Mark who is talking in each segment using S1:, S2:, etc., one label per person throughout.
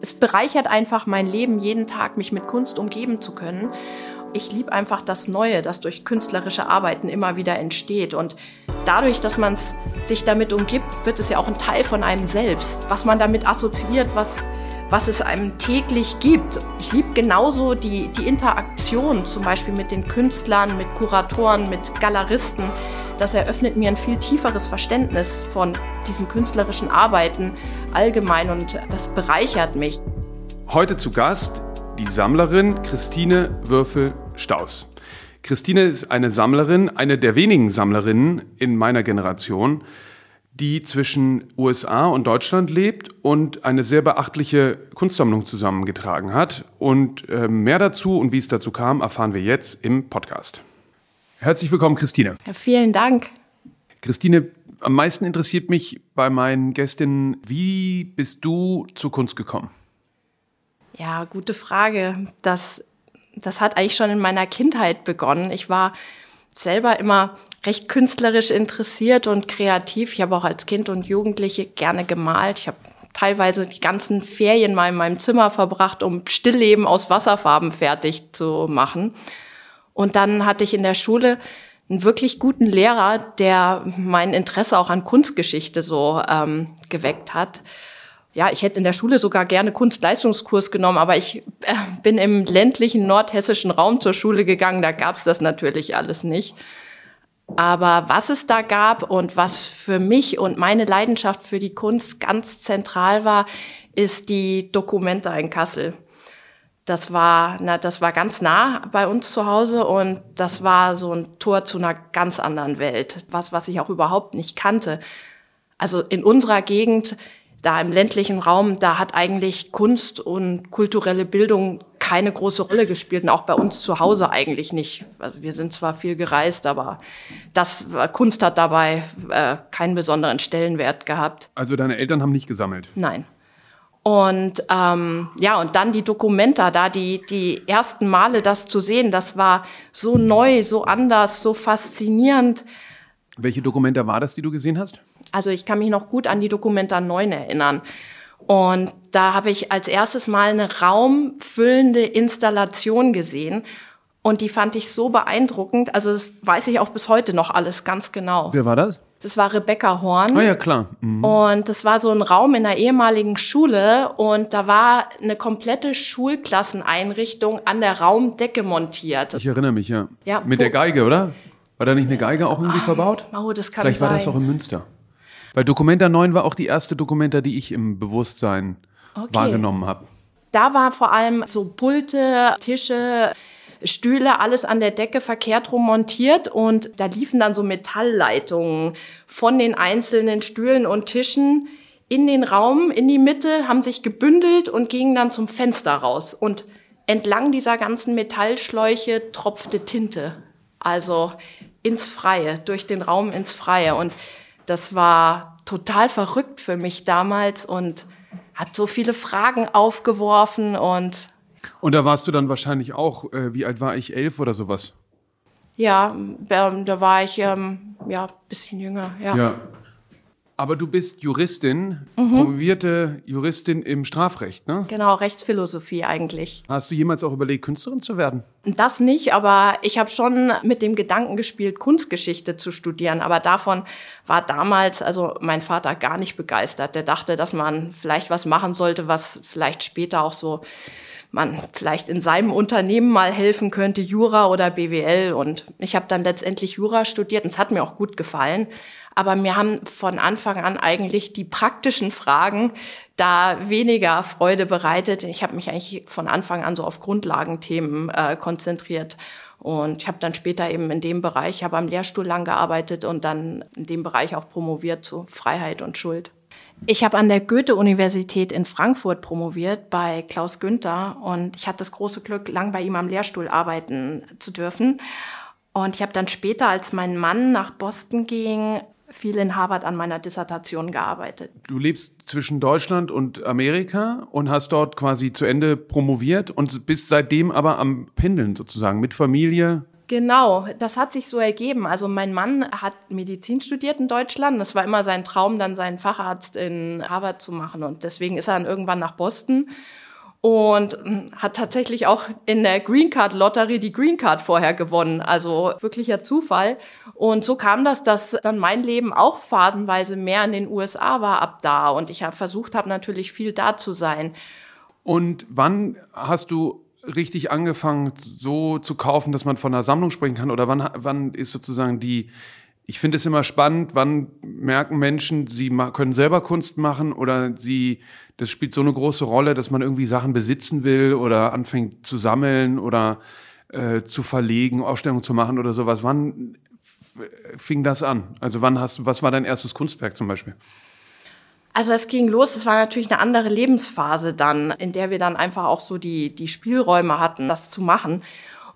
S1: Es bereichert einfach mein Leben, jeden Tag mich mit Kunst umgeben zu können. Ich liebe einfach das Neue, das durch künstlerische Arbeiten immer wieder entsteht. Und dadurch, dass man sich damit umgibt, wird es ja auch ein Teil von einem selbst. Was man damit assoziiert, was, was es einem täglich gibt. Ich liebe genauso die, die Interaktion, zum Beispiel mit den Künstlern, mit Kuratoren, mit Galeristen. Das eröffnet mir ein viel tieferes Verständnis von diesen künstlerischen Arbeiten allgemein und das bereichert mich.
S2: Heute zu Gast die Sammlerin Christine Würfel-Staus. Christine ist eine Sammlerin, eine der wenigen Sammlerinnen in meiner Generation, die zwischen USA und Deutschland lebt und eine sehr beachtliche Kunstsammlung zusammengetragen hat. Und äh, mehr dazu und wie es dazu kam, erfahren wir jetzt im Podcast. Herzlich willkommen, Christine.
S1: Ja, vielen Dank.
S2: Christine, am meisten interessiert mich bei meinen Gästinnen, wie bist du zur Kunst gekommen?
S1: Ja, gute Frage. Das, das hat eigentlich schon in meiner Kindheit begonnen. Ich war selber immer recht künstlerisch interessiert und kreativ. Ich habe auch als Kind und Jugendliche gerne gemalt. Ich habe teilweise die ganzen Ferien mal in meinem Zimmer verbracht, um Stillleben aus Wasserfarben fertig zu machen. Und dann hatte ich in der Schule einen wirklich guten Lehrer, der mein Interesse auch an Kunstgeschichte so ähm, geweckt hat. Ja, ich hätte in der Schule sogar gerne Kunstleistungskurs genommen, aber ich äh, bin im ländlichen nordhessischen Raum zur Schule gegangen, da gab's das natürlich alles nicht. Aber was es da gab und was für mich und meine Leidenschaft für die Kunst ganz zentral war, ist die Dokumenta in Kassel. Das war, na, das war ganz nah bei uns zu Hause und das war so ein Tor zu einer ganz anderen Welt. Was, was ich auch überhaupt nicht kannte. Also in unserer Gegend, da im ländlichen Raum, da hat eigentlich Kunst und kulturelle Bildung keine große Rolle gespielt und auch bei uns zu Hause eigentlich nicht. Also wir sind zwar viel gereist, aber das Kunst hat dabei äh, keinen besonderen Stellenwert gehabt.
S2: Also deine Eltern haben nicht gesammelt?
S1: Nein. Und ähm, ja, und dann die Dokumenta, da die, die ersten Male das zu sehen, das war so neu, so anders, so faszinierend.
S2: Welche Dokumenta war das, die du gesehen hast?
S1: Also ich kann mich noch gut an die Dokumenta 9 erinnern. Und da habe ich als erstes mal eine raumfüllende Installation gesehen. Und die fand ich so beeindruckend. Also das weiß ich auch bis heute noch alles ganz genau.
S2: Wer war das?
S1: Das war Rebecca Horn.
S2: Ah ja, klar. Mhm.
S1: Und das war so ein Raum in einer ehemaligen Schule und da war eine komplette Schulklasseneinrichtung an der Raumdecke montiert.
S2: Ich erinnere mich, ja.
S1: Ja,
S2: Mit der Geige, oder? War da nicht eine Geige auch irgendwie verbaut?
S1: Oh, das kann
S2: Vielleicht war das
S1: sein.
S2: auch in Münster. Weil Documenta 9 war auch die erste Documenta, die ich im Bewusstsein
S1: Okay.
S2: wahrgenommen habe.
S1: Da war vor allem so Pulte, Tische, Stühle, alles an der Decke verkehrt rum montiert und da liefen dann so Metallleitungen von den einzelnen Stühlen und Tischen in den Raum, in die Mitte, haben sich gebündelt und gingen dann zum Fenster raus. Und entlang dieser ganzen Metallschläuche tropfte Tinte. Also ins Freie, durch den Raum ins Freie. Und das war total verrückt für mich damals und hat so viele Fragen aufgeworfen und
S2: Und da warst du dann wahrscheinlich auch, äh, wie alt war ich, elf oder sowas?
S1: ja, ähm, da war ich ähm, ja bisschen jünger. Ja.
S2: Ja. Aber du bist Juristin,
S1: Mhm.
S2: promovierte Juristin im Strafrecht, ne?
S1: Genau, Rechtsphilosophie eigentlich.
S2: Hast du jemals auch überlegt, Künstlerin zu werden?
S1: Das nicht, aber ich habe schon mit dem Gedanken gespielt, Kunstgeschichte zu studieren. Aber davon war damals, also mein Vater gar nicht begeistert. Der dachte, dass man vielleicht was machen sollte, was vielleicht später auch so man vielleicht in seinem Unternehmen mal helfen könnte, Jura oder BWL. Und ich habe dann letztendlich Jura studiert und es hat mir auch gut gefallen. Aber mir haben von Anfang an eigentlich die praktischen Fragen da weniger Freude bereitet. Ich habe mich eigentlich von Anfang an so auf Grundlagenthemen äh, konzentriert. Und ich habe dann später eben in dem Bereich, ich habe am Lehrstuhl lang gearbeitet und dann in dem Bereich auch promoviert zu Freiheit und Schuld. Ich habe an der Goethe-Universität in Frankfurt promoviert bei Klaus Günther und ich hatte das große Glück, lang bei ihm am Lehrstuhl arbeiten zu dürfen. Und ich habe dann später, als mein Mann nach Boston ging, viel in Harvard an meiner Dissertation gearbeitet.
S2: Du lebst zwischen Deutschland und Amerika und hast dort quasi zu Ende promoviert und bist seitdem aber am Pendeln sozusagen mit Familie.
S1: Genau, das hat sich so ergeben. Also mein Mann hat Medizin studiert in Deutschland. Das war immer sein Traum, dann seinen Facharzt in Harvard zu machen. Und deswegen ist er dann irgendwann nach Boston und hm, hat tatsächlich auch in der Green Card Lotterie die Green Card vorher gewonnen. Also wirklicher Zufall. Und so kam das, dass dann mein Leben auch phasenweise mehr in den USA war ab da. Und ich habe versucht habe natürlich viel da zu sein.
S2: Und wann hast du richtig angefangen, so zu kaufen, dass man von einer Sammlung sprechen kann? Oder wann, wann ist sozusagen die, ich finde es immer spannend, wann merken Menschen, sie können selber Kunst machen oder sie, das spielt so eine große Rolle, dass man irgendwie Sachen besitzen will oder anfängt zu sammeln oder äh, zu verlegen, Ausstellungen zu machen oder sowas. Wann fing das an? Also wann hast du, was war dein erstes Kunstwerk zum Beispiel?
S1: Also es ging los, es war natürlich eine andere Lebensphase dann, in der wir dann einfach auch so die, die Spielräume hatten, das zu machen.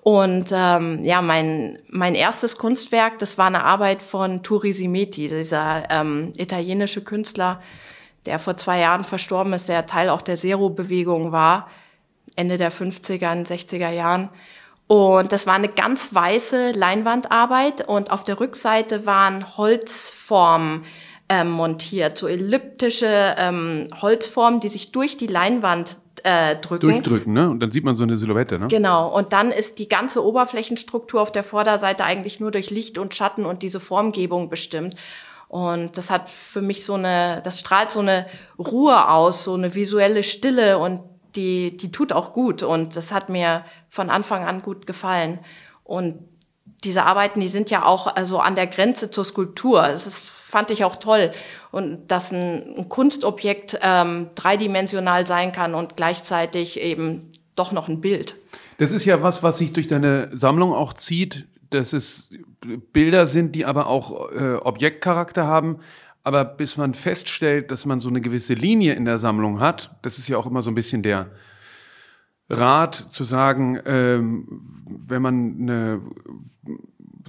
S1: Und ähm, ja, mein, mein erstes Kunstwerk, das war eine Arbeit von Turi Simeti, dieser ähm, italienische Künstler, der vor zwei Jahren verstorben ist, der Teil auch der Zero-Bewegung war, Ende der 50er, 60er Jahren. Und das war eine ganz weiße Leinwandarbeit und auf der Rückseite waren Holzformen ähm, montiert, so elliptische ähm, Holzformen, die sich durch die Leinwand äh, drücken.
S2: Durchdrücken, ne? Und dann sieht man so eine Silhouette, ne?
S1: Genau. Und dann ist die ganze Oberflächenstruktur auf der Vorderseite eigentlich nur durch Licht und Schatten und diese Formgebung bestimmt. Und das hat für mich so eine, das strahlt so eine Ruhe aus, so eine visuelle Stille und die, die tut auch gut. Und das hat mir von Anfang an gut gefallen. Und diese Arbeiten, die sind ja auch also an der Grenze zur Skulptur. Es ist fand ich auch toll. Und dass ein, ein Kunstobjekt ähm, dreidimensional sein kann und gleichzeitig eben doch noch ein Bild.
S2: Das ist ja was, was sich durch deine Sammlung auch zieht, dass es Bilder sind, die aber auch äh, Objektcharakter haben. Aber bis man feststellt, dass man so eine gewisse Linie in der Sammlung hat, das ist ja auch immer so ein bisschen der Rat zu sagen, ähm, wenn man eine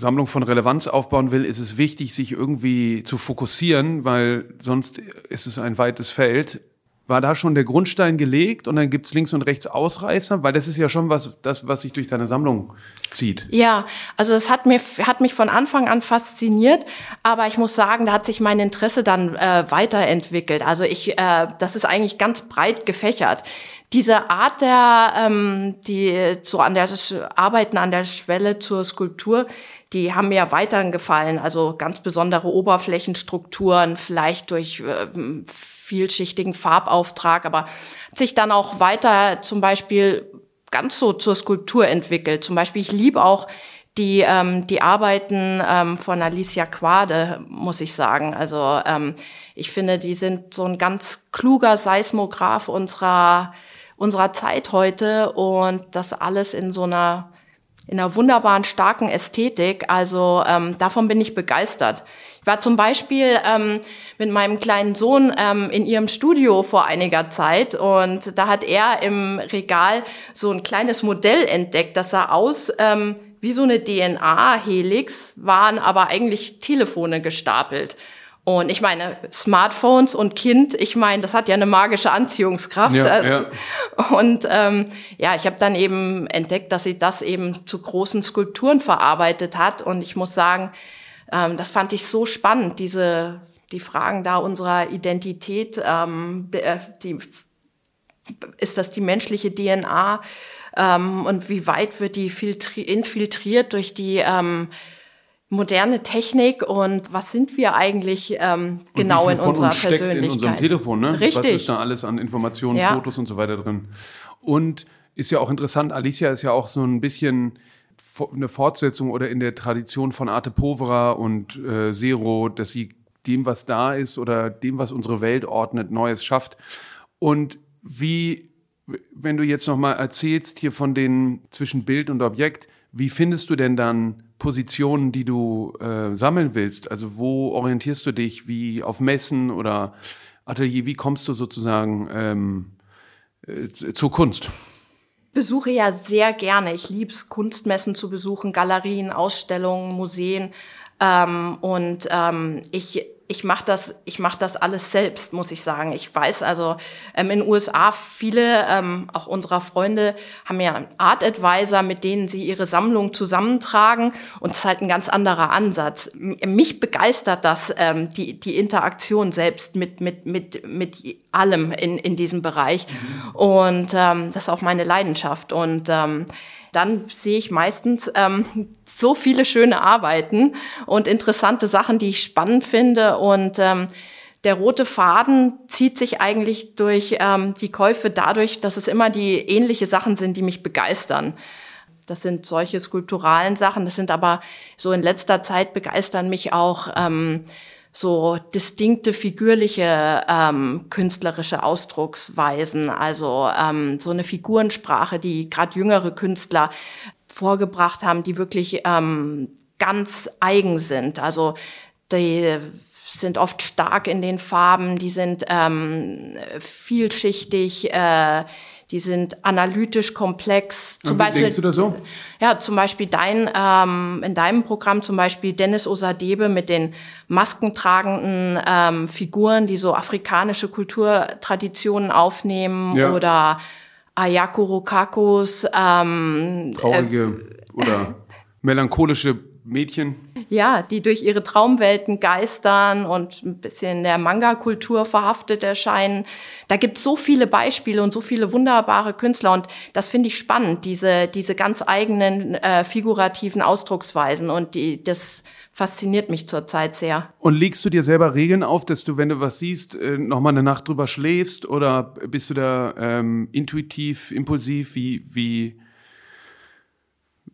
S2: Sammlung von Relevanz aufbauen will, ist es wichtig, sich irgendwie zu fokussieren, weil sonst ist es ein weites Feld. War da schon der Grundstein gelegt und dann gibt's links und rechts Ausreißer? Weil das ist ja schon was, das, was sich durch deine Sammlung zieht.
S1: Ja, also es hat, mir, hat mich von Anfang an fasziniert, aber ich muss sagen, da hat sich mein Interesse dann äh, weiterentwickelt. Also ich, äh, das ist eigentlich ganz breit gefächert diese Art der, ähm, die so an der Arbeiten an der Schwelle zur Skulptur, die haben mir weiterhin gefallen. Also ganz besondere Oberflächenstrukturen, vielleicht durch äh, vielschichtigen Farbauftrag, aber sich dann auch weiter zum Beispiel ganz so zur Skulptur entwickelt. Zum Beispiel, ich liebe auch die, ähm, die Arbeiten ähm, von Alicia Quade, muss ich sagen. Also ähm, ich finde, die sind so ein ganz kluger Seismograph unserer unserer Zeit heute und das alles in so einer in einer wunderbaren, starken Ästhetik. Also ähm, davon bin ich begeistert. Ich war zum Beispiel ähm, mit meinem kleinen Sohn ähm, in ihrem Studio vor einiger Zeit und da hat er im Regal so ein kleines Modell entdeckt, das sah aus ähm, wie so eine DNA-Helix, waren aber eigentlich Telefone gestapelt. Und ich meine, Smartphones und Kind, ich meine, das hat ja eine magische Anziehungskraft. Ja, also, ja. Und ähm, ja, ich habe dann eben entdeckt, dass sie das eben zu großen Skulpturen verarbeitet hat. Und ich muss sagen, ähm, das fand ich so spannend, diese die Fragen da unserer Identität, ähm, äh, die, ist das die menschliche DNA ähm, und wie weit wird die infiltriert durch die ähm, moderne Technik und was sind wir eigentlich ähm, genau in unserer Persönlichkeit?
S2: in unserem Telefon, ne?
S1: Richtig.
S2: Was ist da alles an Informationen, ja. Fotos und so weiter drin? Und ist ja auch interessant, Alicia ist ja auch so ein bisschen eine Fortsetzung oder in der Tradition von Arte Povera und äh, Zero, dass sie dem, was da ist oder dem, was unsere Welt ordnet, Neues schafft. Und wie, wenn du jetzt nochmal erzählst hier von den zwischen Bild und Objekt, wie findest du denn dann Positionen, die du äh, sammeln willst? Also wo orientierst du dich? Wie auf Messen oder Atelier? Wie kommst du sozusagen ähm, äh, zur Kunst?
S1: Besuche ja sehr gerne. Ich liebe es, Kunstmessen zu besuchen, Galerien, Ausstellungen, Museen. Ähm, und ähm, ich ich mache das, ich mache das alles selbst, muss ich sagen. Ich weiß also ähm, in den USA viele, ähm, auch unserer Freunde, haben ja einen Art Advisor, mit denen sie ihre Sammlung zusammentragen. Und es ist halt ein ganz anderer Ansatz. Mich begeistert das, ähm, die, die Interaktion selbst mit, mit, mit, mit allem in, in diesem Bereich. Mhm. Und ähm, das ist auch meine Leidenschaft. Und ähm, dann sehe ich meistens ähm, so viele schöne Arbeiten und interessante Sachen, die ich spannend finde. Und ähm, der rote Faden zieht sich eigentlich durch ähm, die Käufe dadurch, dass es immer die ähnliche Sachen sind, die mich begeistern. Das sind solche skulpturalen Sachen. Das sind aber so in letzter Zeit begeistern mich auch ähm, so distinkte figürliche ähm, künstlerische Ausdrucksweisen, also ähm, so eine Figurensprache, die gerade jüngere Künstler vorgebracht haben, die wirklich ähm, ganz eigen sind. Also die sind oft stark in den Farben, die sind ähm, vielschichtig, äh, die sind analytisch komplex.
S2: Zum Beispiel, denkst du das so?
S1: Ja, zum Beispiel dein, ähm, in deinem Programm zum Beispiel Dennis Osadebe mit den maskentragenden ähm, Figuren, die so afrikanische Kulturtraditionen aufnehmen ja. oder Ayako Rokakos. Ähm,
S2: Traurige äh, oder melancholische Mädchen.
S1: Ja, die durch ihre Traumwelten geistern und ein bisschen der Manga-Kultur verhaftet erscheinen. Da gibt es so viele Beispiele und so viele wunderbare Künstler und das finde ich spannend, diese, diese ganz eigenen äh, figurativen Ausdrucksweisen und die, das fasziniert mich zurzeit sehr.
S2: Und legst du dir selber Regeln auf, dass du, wenn du was siehst, äh, nochmal eine Nacht drüber schläfst oder bist du da ähm, intuitiv, impulsiv, wie, wie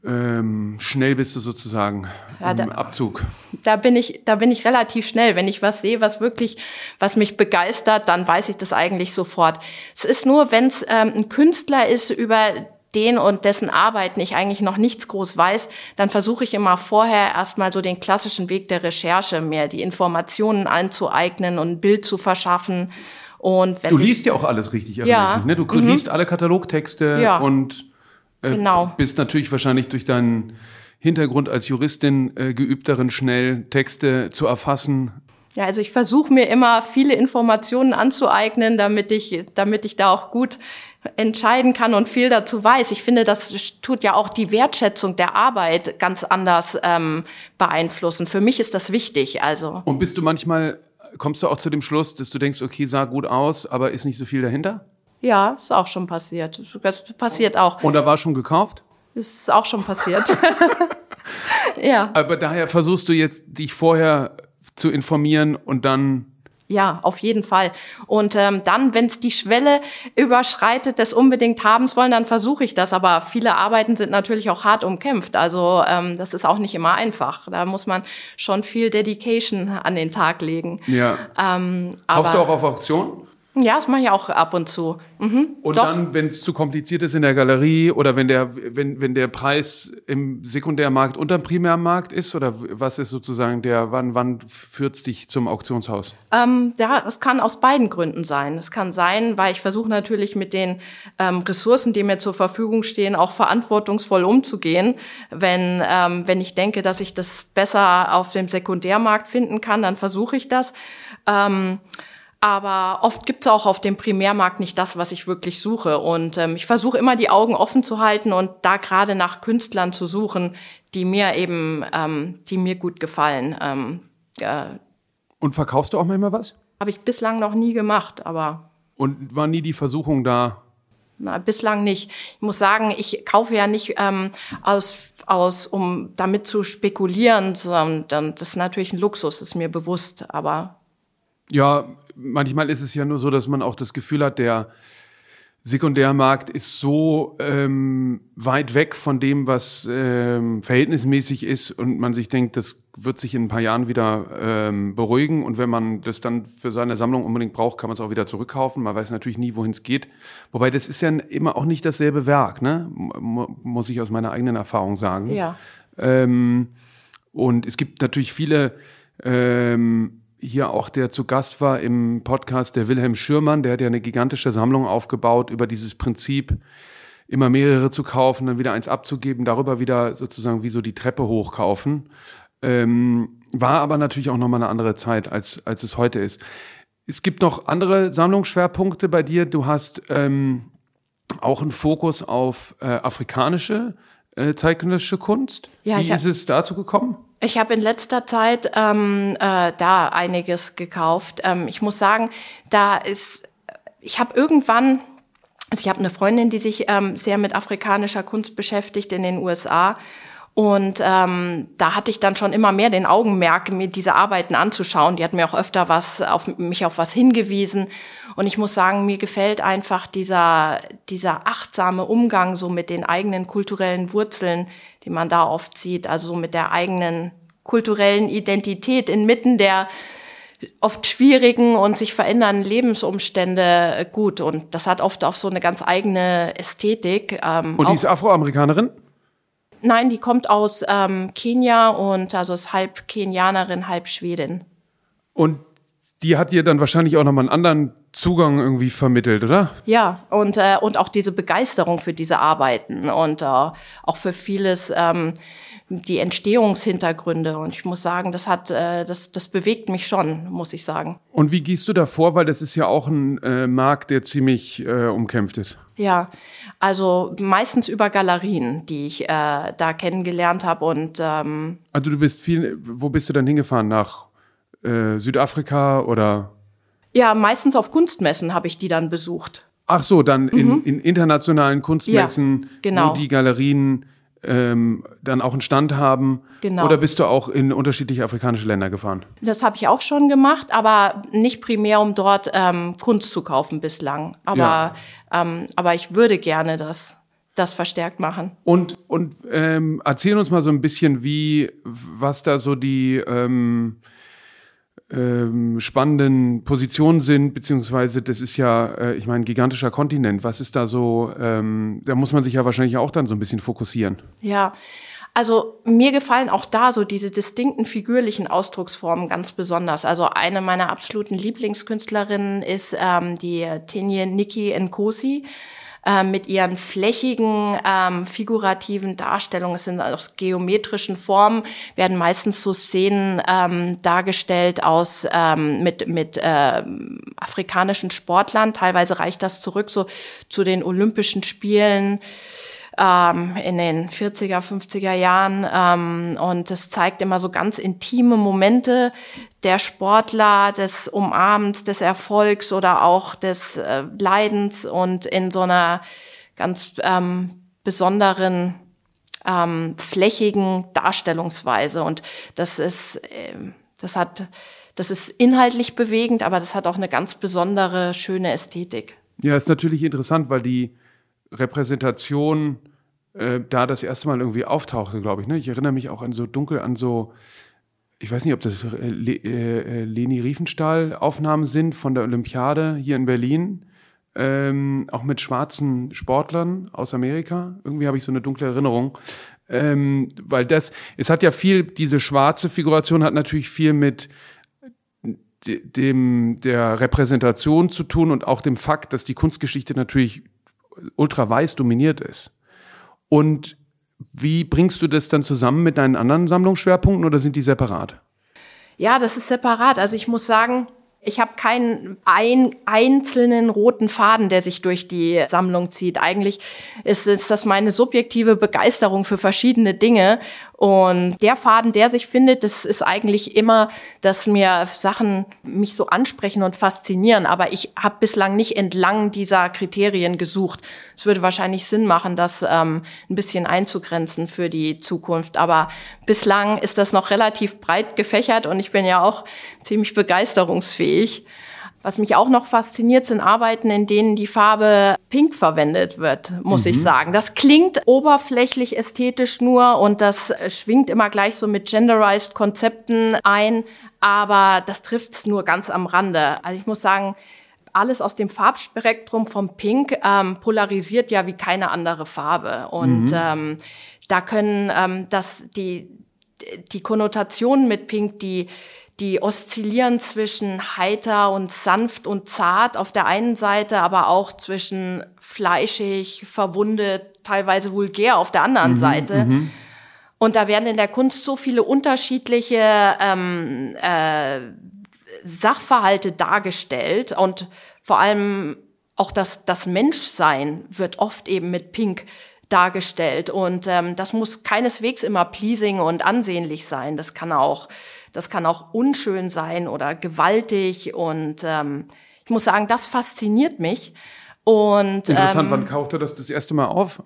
S2: ähm, schnell bist du sozusagen ja, im da, Abzug?
S1: Da bin ich, da bin ich relativ schnell. Wenn ich was sehe, was wirklich, was mich begeistert, dann weiß ich das eigentlich sofort. Es ist nur, wenn es ähm, ein Künstler ist, über den und dessen Arbeiten ich eigentlich noch nichts groß weiß, dann versuche ich immer vorher erstmal so den klassischen Weg der Recherche, mir die Informationen anzueignen und ein Bild zu verschaffen. Und
S2: wenn du liest ja auch alles richtig,
S1: ja.
S2: ne? Du mhm. liest alle Katalogtexte ja. und
S1: genau.
S2: Bist natürlich wahrscheinlich durch deinen Hintergrund als Juristin äh, geübt darin, schnell Texte zu erfassen.
S1: Ja, also ich versuche mir immer viele Informationen anzueignen, damit ich, damit ich da auch gut entscheiden kann und viel dazu weiß. Ich finde, das tut ja auch die Wertschätzung der Arbeit ganz anders ähm, beeinflussen. Für mich ist das wichtig. Also.
S2: Und bist du manchmal, kommst du auch zu dem Schluss, dass du denkst, okay, sah gut aus, aber ist nicht so viel dahinter?
S1: Ja, ist auch schon passiert. Das passiert auch.
S2: Und da war schon gekauft?
S1: Ist auch schon passiert. ja.
S2: Aber daher versuchst du jetzt, dich vorher zu informieren und dann
S1: ja, auf jeden Fall. Und ähm, dann, wenn es die Schwelle überschreitet des unbedingt Habens wollen, dann versuche ich das. Aber viele Arbeiten sind natürlich auch hart umkämpft. Also ähm, das ist auch nicht immer einfach. Da muss man schon viel Dedication an den Tag legen.
S2: Ja. Ähm, Kaufst du auch auf Auktion?
S1: Ja, das mache ich auch ab und zu. Mhm,
S2: und doch. dann, wenn es zu kompliziert ist in der Galerie oder wenn der, wenn, wenn der Preis im Sekundärmarkt unter dem Primärmarkt ist oder was ist sozusagen der, wann, wann führt's dich zum Auktionshaus?
S1: Ähm, ja, es kann aus beiden Gründen sein. Es kann sein, weil ich versuche natürlich mit den ähm, Ressourcen, die mir zur Verfügung stehen, auch verantwortungsvoll umzugehen. Wenn, ähm, wenn ich denke, dass ich das besser auf dem Sekundärmarkt finden kann, dann versuche ich das. Ähm, aber oft gibt es auch auf dem Primärmarkt nicht das, was ich wirklich suche. Und ähm, ich versuche immer die Augen offen zu halten und da gerade nach Künstlern zu suchen, die mir eben, ähm, die mir gut gefallen. Ähm,
S2: äh, und verkaufst du auch manchmal was?
S1: Habe ich bislang noch nie gemacht, aber.
S2: Und war nie die Versuchung da?
S1: Na, bislang nicht. Ich muss sagen, ich kaufe ja nicht ähm, aus, aus, um damit zu spekulieren, sondern das ist natürlich ein Luxus, ist mir bewusst, aber.
S2: Ja, manchmal ist es ja nur so, dass man auch das Gefühl hat, der Sekundärmarkt ist so ähm, weit weg von dem, was ähm, verhältnismäßig ist und man sich denkt, das wird sich in ein paar Jahren wieder ähm, beruhigen und wenn man das dann für seine Sammlung unbedingt braucht, kann man es auch wieder zurückkaufen. Man weiß natürlich nie, wohin es geht. Wobei das ist ja immer auch nicht dasselbe Werk, ne? M muss ich aus meiner eigenen Erfahrung sagen.
S1: Ja.
S2: Ähm, und es gibt natürlich viele ähm, hier auch der zu Gast war im Podcast, der Wilhelm Schürmann, der hat ja eine gigantische Sammlung aufgebaut über dieses Prinzip, immer mehrere zu kaufen, dann wieder eins abzugeben, darüber wieder sozusagen wie so die Treppe hochkaufen. Ähm, war aber natürlich auch nochmal eine andere Zeit, als, als es heute ist. Es gibt noch andere Sammlungsschwerpunkte bei dir. Du hast ähm, auch einen Fokus auf äh, afrikanische äh, zeitgenössische Kunst. Ja, Wie ist es dazu gekommen?
S1: Ich habe in letzter Zeit ähm, äh, da einiges gekauft. Ähm, ich muss sagen, da ist, ich habe irgendwann, also ich habe eine Freundin, die sich ähm, sehr mit afrikanischer Kunst beschäftigt in den USA. Und ähm, da hatte ich dann schon immer mehr den Augenmerk, mir diese Arbeiten anzuschauen. Die hat mir auch öfter was auf mich auf was hingewiesen. Und ich muss sagen, mir gefällt einfach dieser dieser achtsame Umgang so mit den eigenen kulturellen Wurzeln, die man da oft sieht, also so mit der eigenen kulturellen Identität inmitten der oft schwierigen und sich verändernden Lebensumstände gut. Und das hat oft auch so eine ganz eigene Ästhetik.
S2: Ähm, und die ist Afroamerikanerin?
S1: Nein, die kommt aus ähm, Kenia und also ist halb Kenianerin, halb Schwedin.
S2: Und die hat dir dann wahrscheinlich auch nochmal einen anderen Zugang irgendwie vermittelt, oder?
S1: Ja, und, äh, und auch diese Begeisterung für diese Arbeiten und äh, auch für vieles, ähm, die Entstehungshintergründe. Und ich muss sagen, das hat, äh, das, das bewegt mich schon, muss ich sagen.
S2: Und wie gehst du da vor? Weil das ist ja auch ein äh, Markt, der ziemlich äh, umkämpft ist.
S1: Ja, also meistens über Galerien, die ich äh, da kennengelernt habe und ähm
S2: also du bist viel, wo bist du dann hingefahren? Nach äh, Südafrika oder?
S1: Ja, meistens auf Kunstmessen habe ich die dann besucht.
S2: Ach so, dann mhm. in, in internationalen Kunstmessen, ja, genau. wo die Galerien ähm, dann auch einen Stand haben? Genau. Oder bist du auch in unterschiedliche afrikanische Länder gefahren?
S1: Das habe ich auch schon gemacht, aber nicht primär, um dort ähm, Kunst zu kaufen bislang. Aber, ja. ähm, aber ich würde gerne das das verstärkt machen.
S2: Und, und ähm, erzähl uns mal so ein bisschen, wie, was da so die ähm, ähm, spannenden Positionen sind, beziehungsweise das ist ja, äh, ich meine, gigantischer Kontinent. Was ist da so, ähm, da muss man sich ja wahrscheinlich auch dann so ein bisschen fokussieren.
S1: Ja, also mir gefallen auch da so diese distinkten figürlichen Ausdrucksformen ganz besonders. Also eine meiner absoluten Lieblingskünstlerinnen ist ähm, die Tenye Niki Nkosi. Ähm, mit ihren flächigen, ähm, figurativen Darstellungen, es sind aus geometrischen Formen, werden meistens so Szenen ähm, dargestellt aus ähm, mit, mit äh, afrikanischen Sportlern. Teilweise reicht das zurück so zu den Olympischen Spielen ähm, in den 40er, 50er Jahren. Ähm, und es zeigt immer so ganz intime Momente der Sportler, des Umarmens, des Erfolgs oder auch des äh, Leidens und in so einer ganz ähm, besonderen ähm, flächigen Darstellungsweise. Und das ist, äh, das hat, das ist inhaltlich bewegend, aber das hat auch eine ganz besondere, schöne Ästhetik.
S2: Ja, ist natürlich interessant, weil die Repräsentation äh, da das erste Mal irgendwie auftauchte, glaube ich. Ne? Ich erinnere mich auch an so dunkel an so, ich weiß nicht, ob das äh, Le äh, Leni Riefenstahl Aufnahmen sind von der Olympiade hier in Berlin. Ähm, auch mit schwarzen Sportlern aus Amerika. Irgendwie habe ich so eine dunkle Erinnerung. Ähm, weil das, es hat ja viel, diese schwarze Figuration hat natürlich viel mit dem, der Repräsentation zu tun und auch dem Fakt, dass die Kunstgeschichte natürlich ultra weiß dominiert ist. Und wie bringst du das dann zusammen mit deinen anderen Sammlungsschwerpunkten oder sind die separat?
S1: Ja, das ist separat. Also ich muss sagen, ich habe keinen ein, einzelnen roten Faden, der sich durch die Sammlung zieht. Eigentlich ist, ist das meine subjektive Begeisterung für verschiedene Dinge. Und der Faden, der sich findet, das ist eigentlich immer, dass mir Sachen mich so ansprechen und faszinieren. Aber ich habe bislang nicht entlang dieser Kriterien gesucht. Es würde wahrscheinlich Sinn machen, das ähm, ein bisschen einzugrenzen für die Zukunft. Aber bislang ist das noch relativ breit gefächert und ich bin ja auch ziemlich begeisterungsfähig. Was mich auch noch fasziniert, sind Arbeiten, in denen die Farbe Pink verwendet wird, muss mhm. ich sagen. Das klingt oberflächlich ästhetisch nur und das schwingt immer gleich so mit genderized Konzepten ein, aber das trifft es nur ganz am Rande. Also ich muss sagen, alles aus dem Farbspektrum vom Pink ähm, polarisiert ja wie keine andere Farbe. Und mhm. ähm, da können ähm, das die die Konnotationen mit Pink, die die oszillieren zwischen heiter und sanft und zart auf der einen Seite, aber auch zwischen fleischig, verwundet, teilweise vulgär auf der anderen mhm, Seite. Mhm. Und da werden in der Kunst so viele unterschiedliche ähm, äh, Sachverhalte dargestellt und vor allem auch das, das Menschsein wird oft eben mit Pink dargestellt. Und ähm, das muss keineswegs immer pleasing und ansehnlich sein. Das kann auch, das kann auch unschön sein oder gewaltig. Und ähm, ich muss sagen, das fasziniert mich. Und,
S2: Interessant,
S1: ähm,
S2: wann tauchte das das erste Mal auf?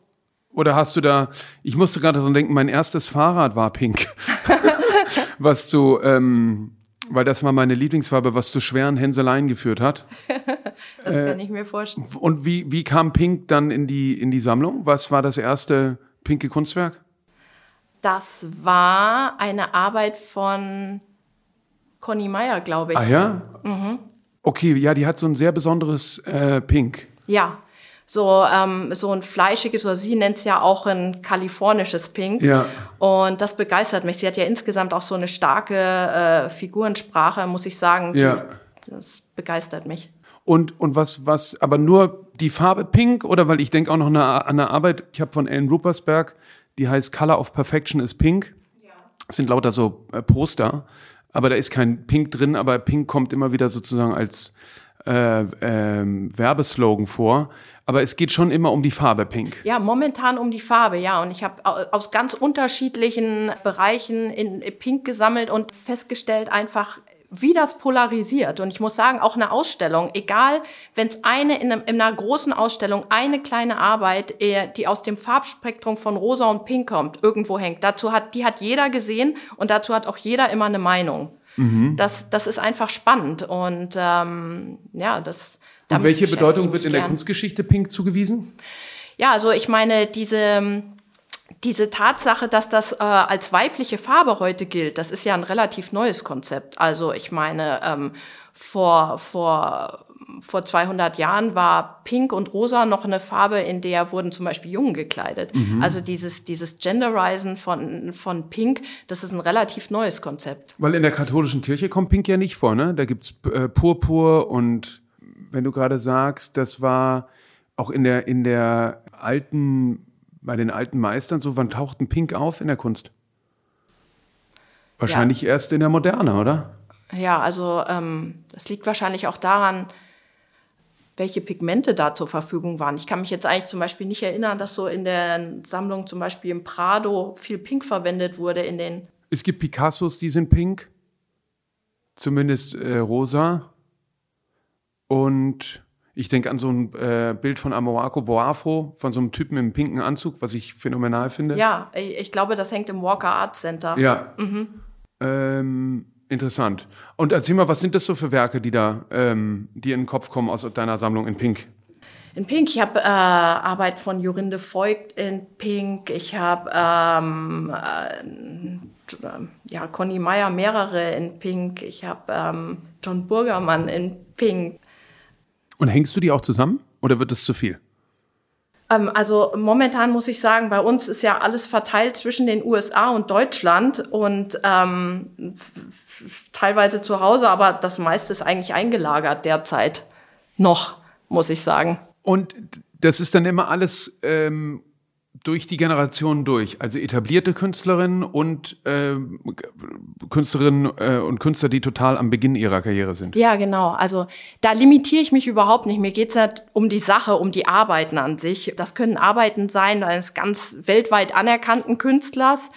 S2: Oder hast du da, ich musste gerade dran denken, mein erstes Fahrrad war pink. was zu, ähm, weil das war meine Lieblingsfarbe, was zu schweren Hänseleien geführt hat.
S1: das kann ich mir vorstellen.
S2: Und wie, wie kam Pink dann in die, in die Sammlung? Was war das erste pinke Kunstwerk?
S1: Das war eine Arbeit von Conny Meyer, glaube ich.
S2: Ah ja? Okay, ja, die hat so ein sehr besonderes äh, Pink.
S1: Ja, so, ähm, so ein fleischiges, oder sie nennt es ja auch ein kalifornisches Pink.
S2: Ja.
S1: Und das begeistert mich. Sie hat ja insgesamt auch so eine starke äh, Figurensprache, muss ich sagen.
S2: Ja.
S1: Die, das begeistert mich.
S2: Und, und was, was, aber nur die Farbe Pink oder weil ich denke auch noch an eine, an eine Arbeit, ich habe von Ellen Rupersberg, die heißt Color of Perfection is Pink. Das sind lauter so äh, Poster, aber da ist kein Pink drin, aber Pink kommt immer wieder sozusagen als äh, ähm, Werbeslogan vor. Aber es geht schon immer um die Farbe Pink.
S1: Ja, momentan um die Farbe, ja. Und ich habe aus ganz unterschiedlichen Bereichen in Pink gesammelt und festgestellt einfach, wie das polarisiert. Und ich muss sagen, auch eine Ausstellung, egal, wenn es eine in, einem, in, einer großen Ausstellung eine kleine Arbeit, die aus dem Farbspektrum von Rosa und Pink kommt, irgendwo hängt, dazu hat, die hat jeder gesehen und dazu hat auch jeder immer eine Meinung. Mhm. Das, das ist einfach spannend und ähm, ja, das.
S2: Und welche Bedeutung wird in der Kunstgeschichte Pink zugewiesen?
S1: Ja, also ich meine, diese diese Tatsache, dass das äh, als weibliche Farbe heute gilt, das ist ja ein relativ neues Konzept. Also ich meine, ähm, vor, vor, vor 200 Jahren war Pink und Rosa noch eine Farbe, in der wurden zum Beispiel Jungen gekleidet. Mhm. Also dieses, dieses Genderisen von, von Pink, das ist ein relativ neues Konzept.
S2: Weil in der katholischen Kirche kommt Pink ja nicht vor, ne? Da gibt's äh, Purpur und wenn du gerade sagst, das war auch in der, in der alten bei den alten Meistern so, wann taucht ein Pink auf in der Kunst? Wahrscheinlich ja. erst in der Moderne, oder?
S1: Ja, also ähm, das liegt wahrscheinlich auch daran, welche Pigmente da zur Verfügung waren. Ich kann mich jetzt eigentlich zum Beispiel nicht erinnern, dass so in der Sammlung zum Beispiel im Prado viel Pink verwendet wurde in den.
S2: Es gibt Picassos, die sind pink, zumindest äh, rosa. Und ich denke an so ein äh, Bild von Amoako Boafo, von so einem Typen im pinken Anzug, was ich phänomenal finde.
S1: Ja, ich glaube, das hängt im Walker Art Center.
S2: Ja. Mhm. Ähm, interessant. Und erzähl mal, was sind das so für Werke, die da ähm, dir in den Kopf kommen aus deiner Sammlung in Pink?
S1: In Pink, ich habe äh, Arbeit von Jorinde Voigt in Pink, ich habe ähm, äh, ja, Conny Meyer mehrere in Pink, ich habe ähm, John Burgermann in Pink.
S2: Und hängst du die auch zusammen oder wird es zu viel?
S1: Ähm, also momentan muss ich sagen, bei uns ist ja alles verteilt zwischen den USA und Deutschland und ähm, teilweise zu Hause, aber das meiste ist eigentlich eingelagert derzeit noch, muss ich sagen.
S2: Und das ist dann immer alles ähm, durch die Generationen durch. Also etablierte Künstlerinnen und äh, Künstlerinnen äh, und Künstler, die total am Beginn ihrer Karriere sind.
S1: Ja, genau. Also da limitiere ich mich überhaupt nicht. Mir geht's halt um die Sache, um die Arbeiten an sich. Das können Arbeiten sein eines ganz weltweit anerkannten Künstlers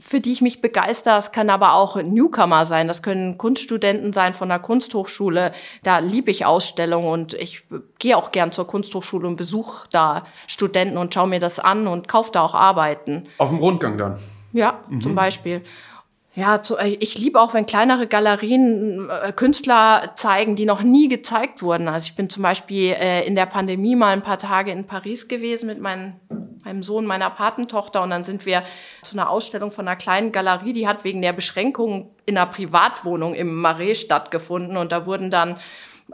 S1: für die ich mich begeister. Es kann aber auch Newcomer sein. Das können Kunststudenten sein von der Kunsthochschule. Da liebe ich Ausstellungen und ich gehe auch gern zur Kunsthochschule und besuche da Studenten und schaue mir das an und kaufe da auch Arbeiten.
S2: Auf dem Rundgang dann?
S1: Ja, mhm. zum Beispiel. Ja, äh, ich liebe auch, wenn kleinere Galerien äh, Künstler zeigen, die noch nie gezeigt wurden. Also ich bin zum Beispiel äh, in der Pandemie mal ein paar Tage in Paris gewesen mit meinem, meinem Sohn, meiner Patentochter und dann sind wir zu einer Ausstellung von einer kleinen Galerie, die hat wegen der Beschränkung in einer Privatwohnung im Marais stattgefunden und da wurden dann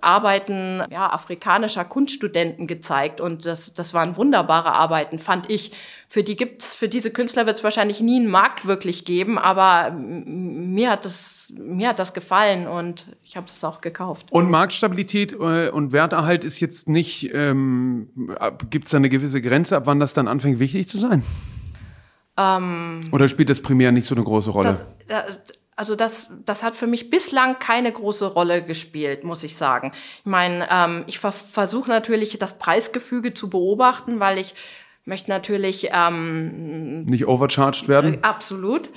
S1: Arbeiten ja, afrikanischer Kunststudenten gezeigt und das, das waren wunderbare Arbeiten, fand ich. Für die gibt's, für diese Künstler wird es wahrscheinlich nie einen Markt wirklich geben, aber mir hat das, mir hat das gefallen und ich habe es auch gekauft.
S2: Und Marktstabilität äh, und Werterhalt ist jetzt nicht, ähm, gibt es da eine gewisse Grenze, ab wann das dann anfängt wichtig zu sein? Ähm, Oder spielt das primär nicht so eine große Rolle?
S1: Das, äh, also das, das hat für mich bislang keine große Rolle gespielt, muss ich sagen. Ich meine, ähm, ich ver versuche natürlich das Preisgefüge zu beobachten, weil ich möchte natürlich ähm,
S2: nicht overcharged werden.
S1: Äh, absolut.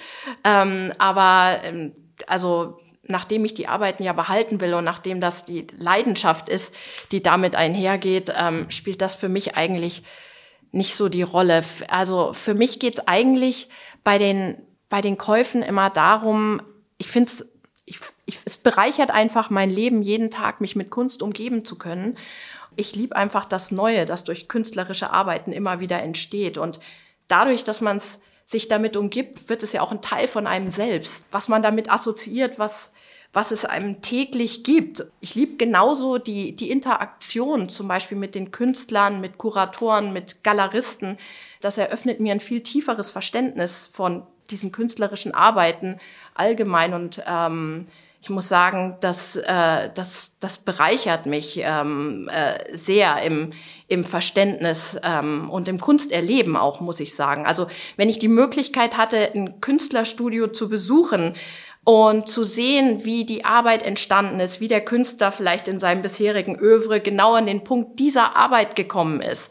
S1: Ähm, aber ähm, also nachdem ich die Arbeiten ja behalten will und nachdem das die Leidenschaft ist, die damit einhergeht, ähm, spielt das für mich eigentlich nicht so die Rolle. Also für mich geht es eigentlich bei den bei den Käufen immer darum, ich finde es, ich, ich, es bereichert einfach mein Leben, jeden Tag mich mit Kunst umgeben zu können. Ich liebe einfach das Neue, das durch künstlerische Arbeiten immer wieder entsteht. Und dadurch, dass man sich damit umgibt, wird es ja auch ein Teil von einem selbst, was man damit assoziiert, was, was es einem täglich gibt. Ich liebe genauso die, die Interaktion zum Beispiel mit den Künstlern, mit Kuratoren, mit Galeristen. Das eröffnet mir ein viel tieferes Verständnis von diesen künstlerischen Arbeiten allgemein und ähm, ich muss sagen, das, äh, das, das bereichert mich ähm, äh, sehr im, im Verständnis ähm, und im Kunsterleben auch, muss ich sagen. Also wenn ich die Möglichkeit hatte, ein Künstlerstudio zu besuchen und zu sehen, wie die Arbeit entstanden ist, wie der Künstler vielleicht in seinem bisherigen Övre genau an den Punkt dieser Arbeit gekommen ist,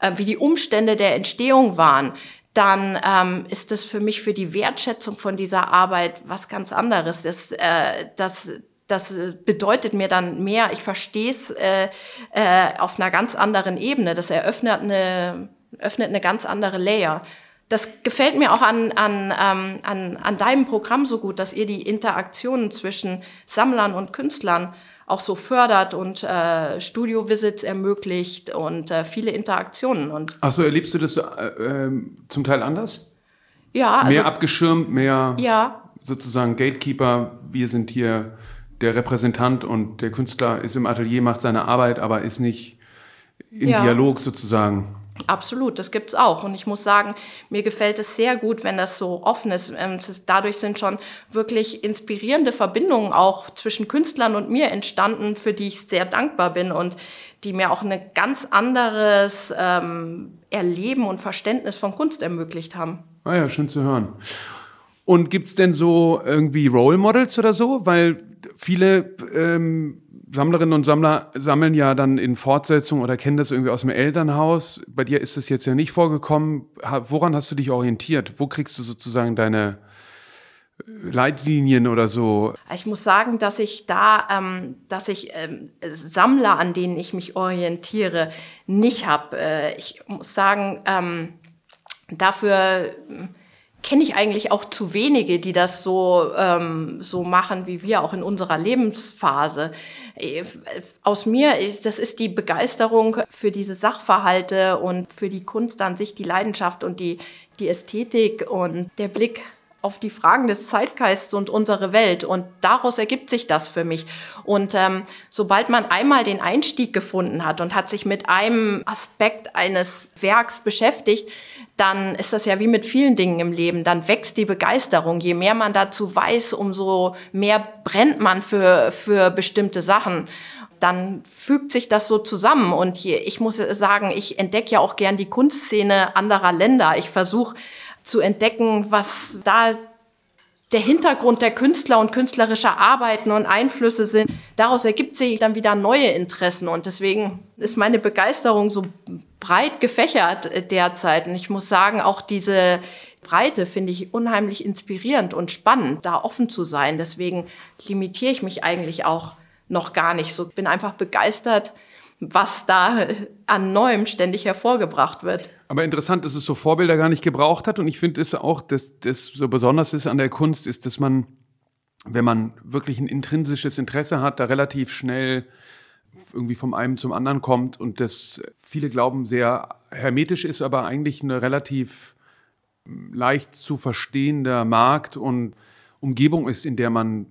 S1: äh, wie die Umstände der Entstehung waren, dann ähm, ist das für mich für die Wertschätzung von dieser Arbeit was ganz anderes. Das, äh, das, das bedeutet mir dann mehr, ich verstehe es äh, äh, auf einer ganz anderen Ebene. Das eröffnet eine, öffnet eine ganz andere Layer. Das gefällt mir auch an, an, ähm, an, an deinem Programm so gut, dass ihr die Interaktionen zwischen Sammlern und Künstlern auch so fördert und äh, Studio-Visits ermöglicht und äh, viele Interaktionen. Und
S2: Ach so, erlebst du das äh, ähm, zum Teil anders?
S1: Ja.
S2: Also, mehr abgeschirmt, mehr
S1: ja.
S2: sozusagen Gatekeeper. Wir sind hier der Repräsentant und der Künstler ist im Atelier, macht seine Arbeit, aber ist nicht im ja. Dialog sozusagen.
S1: Absolut, das gibt's auch. Und ich muss sagen, mir gefällt es sehr gut, wenn das so offen ist. Ähm, dadurch sind schon wirklich inspirierende Verbindungen auch zwischen Künstlern und mir entstanden, für die ich sehr dankbar bin und die mir auch ein ganz anderes ähm, Erleben und Verständnis von Kunst ermöglicht haben.
S2: Ah ja, schön zu hören. Und gibt's denn so irgendwie Role Models oder so? Weil viele ähm, Sammlerinnen und Sammler sammeln ja dann in Fortsetzung oder kennen das irgendwie aus dem Elternhaus. Bei dir ist das jetzt ja nicht vorgekommen. Woran hast du dich orientiert? Wo kriegst du sozusagen deine äh, Leitlinien oder so?
S1: Ich muss sagen, dass ich da, ähm, dass ich ähm, Sammler, an denen ich mich orientiere, nicht habe. Äh, ich muss sagen, ähm, dafür kenne ich eigentlich auch zu wenige, die das so, ähm, so machen wie wir, auch in unserer Lebensphase. Äh, aus mir ist, das ist die Begeisterung für diese Sachverhalte und für die Kunst an sich, die Leidenschaft und die, die Ästhetik und der Blick auf die Fragen des Zeitgeists und unsere Welt. Und daraus ergibt sich das für mich. Und ähm, sobald man einmal den Einstieg gefunden hat und hat sich mit einem Aspekt eines Werks beschäftigt, dann ist das ja wie mit vielen Dingen im Leben. Dann wächst die Begeisterung. Je mehr man dazu weiß, umso mehr brennt man für, für bestimmte Sachen dann fügt sich das so zusammen. Und hier, ich muss sagen, ich entdecke ja auch gern die Kunstszene anderer Länder. Ich versuche zu entdecken, was da der Hintergrund der Künstler und künstlerischer Arbeiten und Einflüsse sind. Daraus ergibt sich dann wieder neue Interessen und deswegen ist meine Begeisterung so breit gefächert derzeit. Und ich muss sagen, auch diese Breite finde ich unheimlich inspirierend und spannend, da offen zu sein. Deswegen limitiere ich mich eigentlich auch noch gar nicht so. Bin einfach begeistert, was da an Neuem ständig hervorgebracht wird.
S2: Aber interessant, dass es so Vorbilder gar nicht gebraucht hat. Und ich finde es auch, dass das so besonders ist an der Kunst, ist, dass man, wenn man wirklich ein intrinsisches Interesse hat, da relativ schnell irgendwie vom einen zum anderen kommt und das viele glauben sehr hermetisch ist, aber eigentlich eine relativ leicht zu verstehender Markt und Umgebung ist, in der man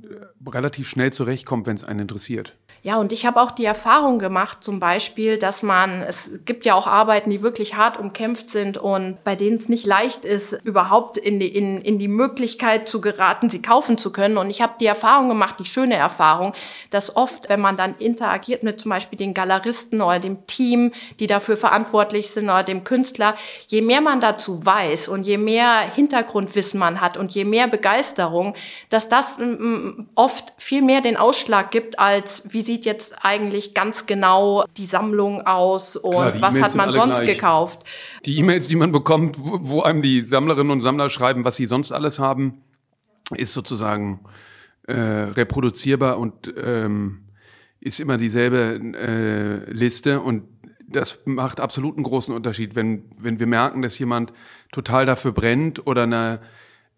S2: relativ schnell zurechtkommt, wenn es einen interessiert.
S1: Ja, und ich habe auch die Erfahrung gemacht, zum Beispiel, dass man, es gibt ja auch Arbeiten, die wirklich hart umkämpft sind und bei denen es nicht leicht ist, überhaupt in die, in, in die Möglichkeit zu geraten, sie kaufen zu können. Und ich habe die Erfahrung gemacht, die schöne Erfahrung, dass oft, wenn man dann interagiert mit zum Beispiel den Galeristen oder dem Team, die dafür verantwortlich sind oder dem Künstler, je mehr man dazu weiß und je mehr Hintergrundwissen man hat und je mehr Begeisterung, dass das oft viel mehr den Ausschlag gibt, als wie sieht jetzt eigentlich ganz genau die Sammlung aus und Klar, was hat man sonst gleich. gekauft.
S2: Die E-Mails, die man bekommt, wo, wo einem die Sammlerinnen und Sammler schreiben, was sie sonst alles haben, ist sozusagen äh, reproduzierbar und ähm, ist immer dieselbe äh, Liste und das macht absolut einen großen Unterschied, wenn, wenn wir merken, dass jemand total dafür brennt oder eine,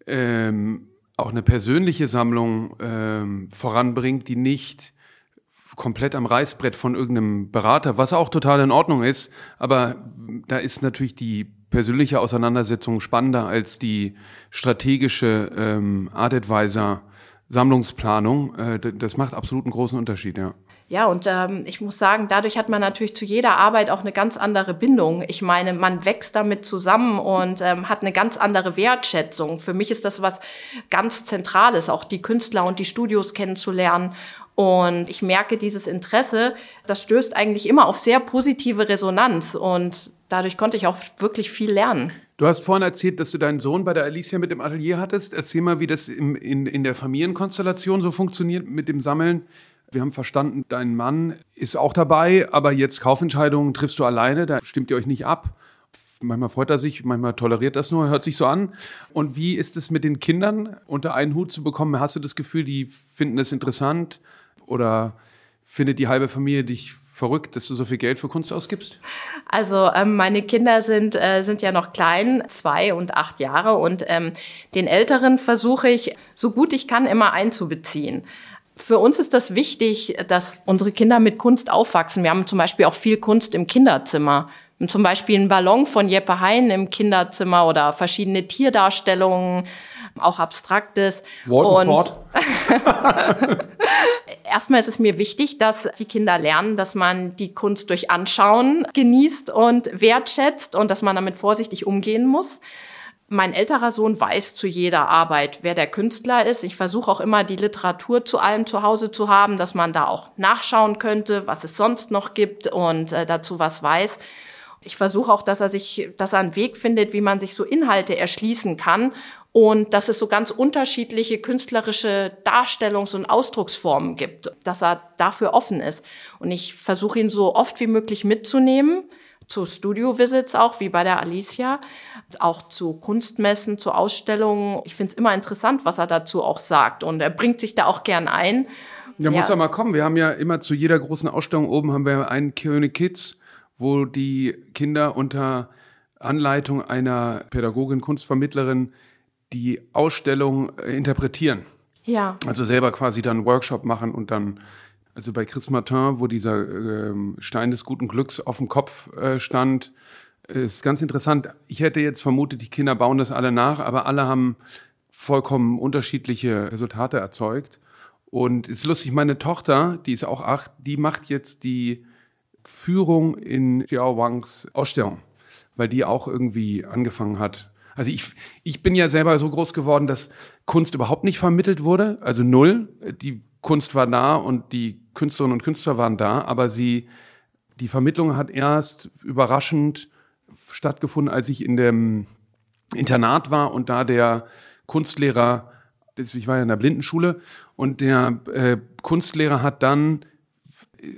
S2: ähm, auch eine persönliche Sammlung ähm, voranbringt, die nicht komplett am Reißbrett von irgendeinem Berater, was auch total in Ordnung ist, aber da ist natürlich die persönliche Auseinandersetzung spannender als die strategische ähm, Art Advisor Sammlungsplanung. Äh, das macht absolut einen großen Unterschied, ja.
S1: Ja, und ähm, ich muss sagen, dadurch hat man natürlich zu jeder Arbeit auch eine ganz andere Bindung. Ich meine, man wächst damit zusammen und ähm, hat eine ganz andere Wertschätzung. Für mich ist das was ganz Zentrales, auch die Künstler und die Studios kennenzulernen und ich merke dieses Interesse, das stößt eigentlich immer auf sehr positive Resonanz und dadurch konnte ich auch wirklich viel lernen.
S2: Du hast vorhin erzählt, dass du deinen Sohn bei der Alicia mit dem Atelier hattest. Erzähl mal, wie das im, in, in der Familienkonstellation so funktioniert mit dem Sammeln. Wir haben verstanden, dein Mann ist auch dabei, aber jetzt Kaufentscheidungen triffst du alleine, da stimmt ihr euch nicht ab. Manchmal freut er sich, manchmal toleriert das nur, hört sich so an. Und wie ist es mit den Kindern unter einen Hut zu bekommen? Hast du das Gefühl, die finden es interessant? Oder findet die halbe Familie dich verrückt, dass du so viel Geld für Kunst ausgibst?
S1: Also ähm, meine Kinder sind, äh, sind ja noch klein, zwei und acht Jahre. Und ähm, den Älteren versuche ich, so gut ich kann, immer einzubeziehen. Für uns ist das wichtig, dass unsere Kinder mit Kunst aufwachsen. Wir haben zum Beispiel auch viel Kunst im Kinderzimmer. Zum Beispiel ein Ballon von Jeppe Hein im Kinderzimmer oder verschiedene Tierdarstellungen auch Abstraktes.
S2: Walton und Ford.
S1: Erstmal ist es mir wichtig, dass die Kinder lernen, dass man die Kunst durch Anschauen genießt und wertschätzt und dass man damit vorsichtig umgehen muss. Mein älterer Sohn weiß zu jeder Arbeit, wer der Künstler ist. Ich versuche auch immer, die Literatur zu allem zu Hause zu haben, dass man da auch nachschauen könnte, was es sonst noch gibt und äh, dazu was weiß. Ich versuche auch, dass er sich, dass er einen Weg findet, wie man sich so Inhalte erschließen kann und dass es so ganz unterschiedliche künstlerische Darstellungs- und Ausdrucksformen gibt, dass er dafür offen ist. Und ich versuche ihn so oft wie möglich mitzunehmen, zu Studio-Visits auch, wie bei der Alicia, auch zu Kunstmessen, zu Ausstellungen. Ich finde es immer interessant, was er dazu auch sagt. Und er bringt sich da auch gern ein.
S2: Ja, muss ja mal kommen. Wir haben ja immer zu jeder großen Ausstellung oben haben wir einen König Kids wo die Kinder unter Anleitung einer Pädagogin, Kunstvermittlerin die Ausstellung äh, interpretieren.
S1: Ja.
S2: Also selber quasi dann Workshop machen und dann, also bei Chris Martin, wo dieser ähm, Stein des guten Glücks auf dem Kopf äh, stand, ist ganz interessant. Ich hätte jetzt vermutet, die Kinder bauen das alle nach, aber alle haben vollkommen unterschiedliche Resultate erzeugt. Und es ist lustig, meine Tochter, die ist auch acht, die macht jetzt die Führung in Xiao Wangs Ausstellung, weil die auch irgendwie angefangen hat. Also ich, ich bin ja selber so groß geworden, dass Kunst überhaupt nicht vermittelt wurde, also null. Die Kunst war da und die Künstlerinnen und Künstler waren da, aber sie, die Vermittlung hat erst überraschend stattgefunden, als ich in dem Internat war und da der Kunstlehrer, ich war ja in der Blindenschule, und der äh, Kunstlehrer hat dann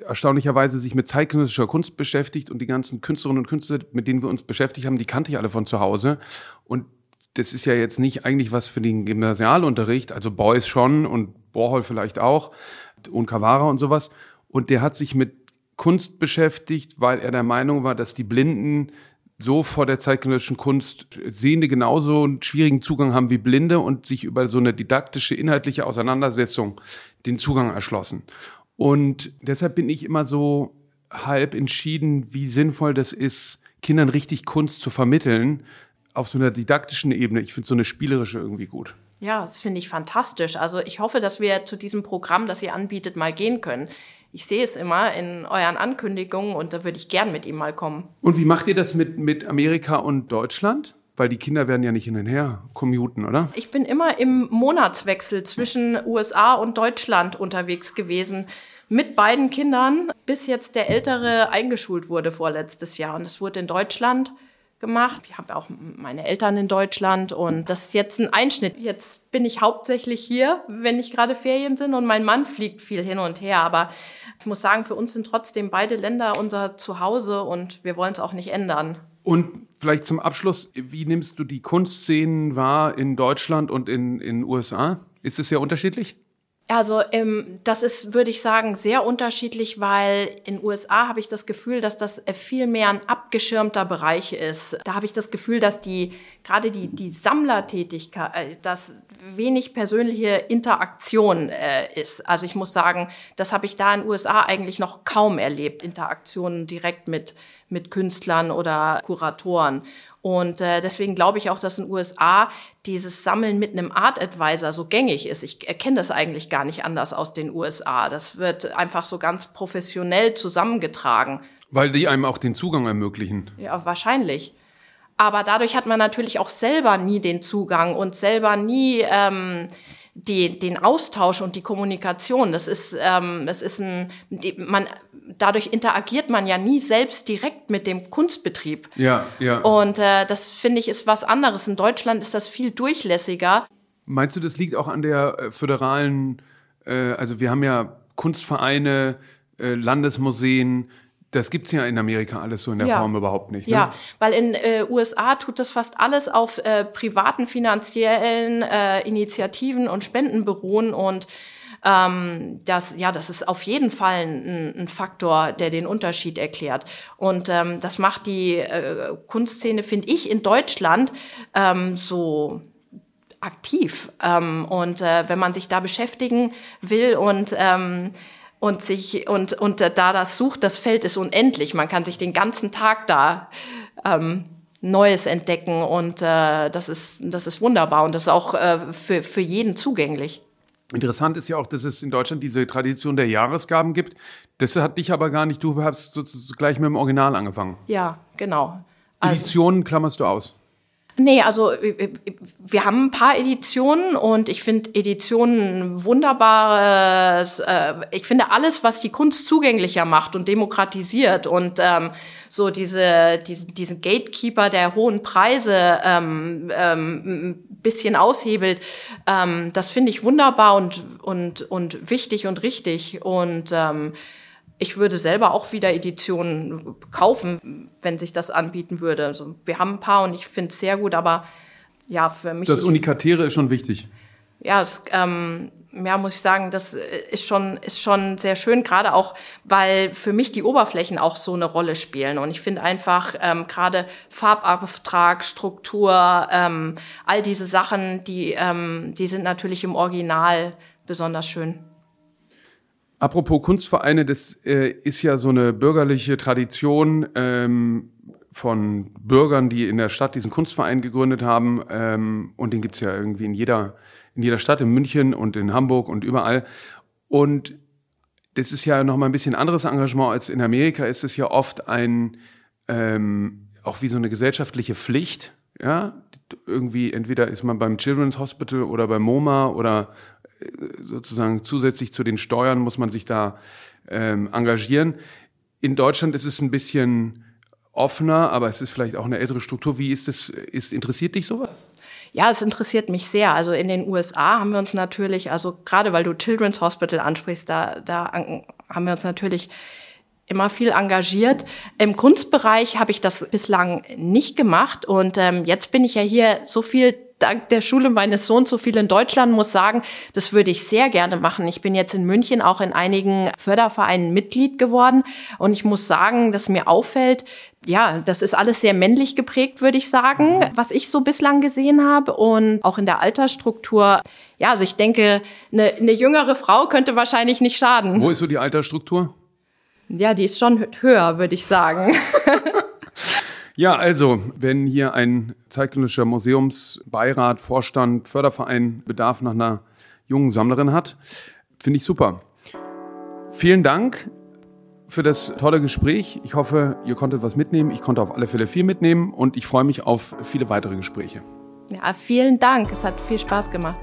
S2: erstaunlicherweise sich mit zeitgenössischer Kunst beschäftigt und die ganzen Künstlerinnen und Künstler, mit denen wir uns beschäftigt haben, die kannte ich alle von zu Hause. Und das ist ja jetzt nicht eigentlich was für den Gymnasialunterricht, also Beuys schon und Warhol vielleicht auch und Cavara und sowas. Und der hat sich mit Kunst beschäftigt, weil er der Meinung war, dass die Blinden so vor der zeitgenössischen Kunst Sehende genauso einen schwierigen Zugang haben wie Blinde und sich über so eine didaktische, inhaltliche Auseinandersetzung den Zugang erschlossen. Und deshalb bin ich immer so halb entschieden, wie sinnvoll das ist, Kindern richtig Kunst zu vermitteln auf so einer didaktischen Ebene. Ich finde so eine spielerische irgendwie gut.
S1: Ja, das finde ich fantastisch. Also ich hoffe, dass wir zu diesem Programm, das ihr anbietet, mal gehen können. ich sehe es immer in euren Ankündigungen und da würde ich gern mit ihm mal kommen.
S2: Und wie macht ihr das mit, mit Amerika und Deutschland? Weil die Kinder werden ja nicht hin und her commuten, oder?
S1: Ich bin immer im Monatswechsel zwischen USA und Deutschland unterwegs gewesen mit beiden Kindern, bis jetzt der Ältere eingeschult wurde vorletztes Jahr. Und es wurde in Deutschland gemacht. Ich habe auch meine Eltern in Deutschland und das ist jetzt ein Einschnitt. Jetzt bin ich hauptsächlich hier, wenn nicht gerade Ferien sind und mein Mann fliegt viel hin und her. Aber ich muss sagen, für uns sind trotzdem beide Länder unser Zuhause und wir wollen es auch nicht ändern.
S2: Und vielleicht zum Abschluss, wie nimmst du die Kunstszenen wahr in Deutschland und in den USA? Ist es sehr unterschiedlich?
S1: Also ähm, das ist, würde ich sagen, sehr unterschiedlich, weil in USA habe ich das Gefühl, dass das äh, viel mehr ein abgeschirmter Bereich ist. Da habe ich das Gefühl, dass die gerade die die Sammlertätigkeit, äh, dass wenig persönliche Interaktion äh, ist. Also ich muss sagen, das habe ich da in USA eigentlich noch kaum erlebt, Interaktionen direkt mit mit Künstlern oder Kuratoren. Und äh, deswegen glaube ich auch, dass in den USA dieses Sammeln mit einem Art Advisor so gängig ist. Ich erkenne das eigentlich gar nicht anders aus den USA. Das wird einfach so ganz professionell zusammengetragen.
S2: Weil die einem auch den Zugang ermöglichen.
S1: Ja, wahrscheinlich. Aber dadurch hat man natürlich auch selber nie den Zugang und selber nie ähm, die, den Austausch und die Kommunikation. Das ist, ähm, das ist ein, man, dadurch interagiert man ja nie selbst direkt mit dem Kunstbetrieb.
S2: Ja, ja.
S1: Und äh, das finde ich ist was anderes. In Deutschland ist das viel durchlässiger.
S2: Meinst du, das liegt auch an der äh, föderalen, äh, also wir haben ja Kunstvereine, äh, Landesmuseen, das gibt's ja in Amerika alles so in der ja. Form überhaupt nicht. Ne?
S1: Ja, weil in äh, USA tut das fast alles auf äh, privaten finanziellen äh, Initiativen und Spenden beruhen und ähm, das, ja, das ist auf jeden Fall ein, ein Faktor, der den Unterschied erklärt. Und ähm, das macht die äh, Kunstszene, finde ich, in Deutschland ähm, so aktiv. Ähm, und äh, wenn man sich da beschäftigen will und ähm, und sich und und da das sucht, das Feld ist unendlich. Man kann sich den ganzen Tag da ähm, Neues entdecken und äh, das ist das ist wunderbar und das ist auch äh, für für jeden zugänglich.
S2: Interessant ist ja auch, dass es in Deutschland diese Tradition der Jahresgaben gibt. Das hat dich aber gar nicht. Du hast gleich mit dem Original angefangen.
S1: Ja, genau.
S2: Also, Editionen klammerst du aus.
S1: Nee, also äh, äh, wir haben ein paar Editionen und ich finde Editionen wunderbares, äh, ich finde alles, was die Kunst zugänglicher macht und demokratisiert und ähm, so diese, diese, diesen Gatekeeper der hohen Preise ähm, ähm, ein bisschen aushebelt, ähm, das finde ich wunderbar und, und, und wichtig und richtig und ähm, ich würde selber auch wieder Editionen kaufen, wenn sich das anbieten würde. Also wir haben ein paar und ich finde es sehr gut, aber ja, für mich.
S2: Das Unikatäre ist schon wichtig.
S1: Ja, das, ähm, ja, muss ich sagen, das ist schon, ist schon sehr schön, gerade auch, weil für mich die Oberflächen auch so eine Rolle spielen. Und ich finde einfach ähm, gerade Farbauftrag, Struktur, ähm, all diese Sachen, die, ähm, die sind natürlich im Original besonders schön.
S2: Apropos Kunstvereine, das äh, ist ja so eine bürgerliche Tradition ähm, von Bürgern, die in der Stadt diesen Kunstverein gegründet haben. Ähm, und den gibt's ja irgendwie in jeder, in jeder Stadt, in München und in Hamburg und überall. Und das ist ja noch mal ein bisschen anderes Engagement als in Amerika. Ist es ja oft ein ähm, auch wie so eine gesellschaftliche Pflicht. Ja, irgendwie entweder ist man beim Children's Hospital oder beim MoMA oder sozusagen zusätzlich zu den Steuern muss man sich da ähm, engagieren. In Deutschland ist es ein bisschen offener, aber es ist vielleicht auch eine ältere Struktur. Wie ist es? Ist, interessiert dich sowas?
S1: Ja, es interessiert mich sehr. Also in den USA haben wir uns natürlich, also gerade weil du Children's Hospital ansprichst, da, da haben wir uns natürlich immer viel engagiert. Im Kunstbereich habe ich das bislang nicht gemacht und ähm, jetzt bin ich ja hier so viel dank der Schule meines Sohns so viel in Deutschland, muss sagen, das würde ich sehr gerne machen. Ich bin jetzt in München auch in einigen Fördervereinen Mitglied geworden und ich muss sagen, dass mir auffällt, ja, das ist alles sehr männlich geprägt, würde ich sagen, was ich so bislang gesehen habe und auch in der Altersstruktur. Ja, also ich denke, eine, eine jüngere Frau könnte wahrscheinlich nicht schaden.
S2: Wo ist so die Altersstruktur?
S1: Ja, die ist schon höher, würde ich sagen.
S2: ja, also, wenn hier ein zeitgenössischer Museumsbeirat, Vorstand, Förderverein Bedarf nach einer jungen Sammlerin hat, finde ich super. Vielen Dank für das tolle Gespräch. Ich hoffe, ihr konntet was mitnehmen. Ich konnte auf alle Fälle viel mitnehmen und ich freue mich auf viele weitere Gespräche.
S1: Ja, vielen Dank. Es hat viel Spaß gemacht.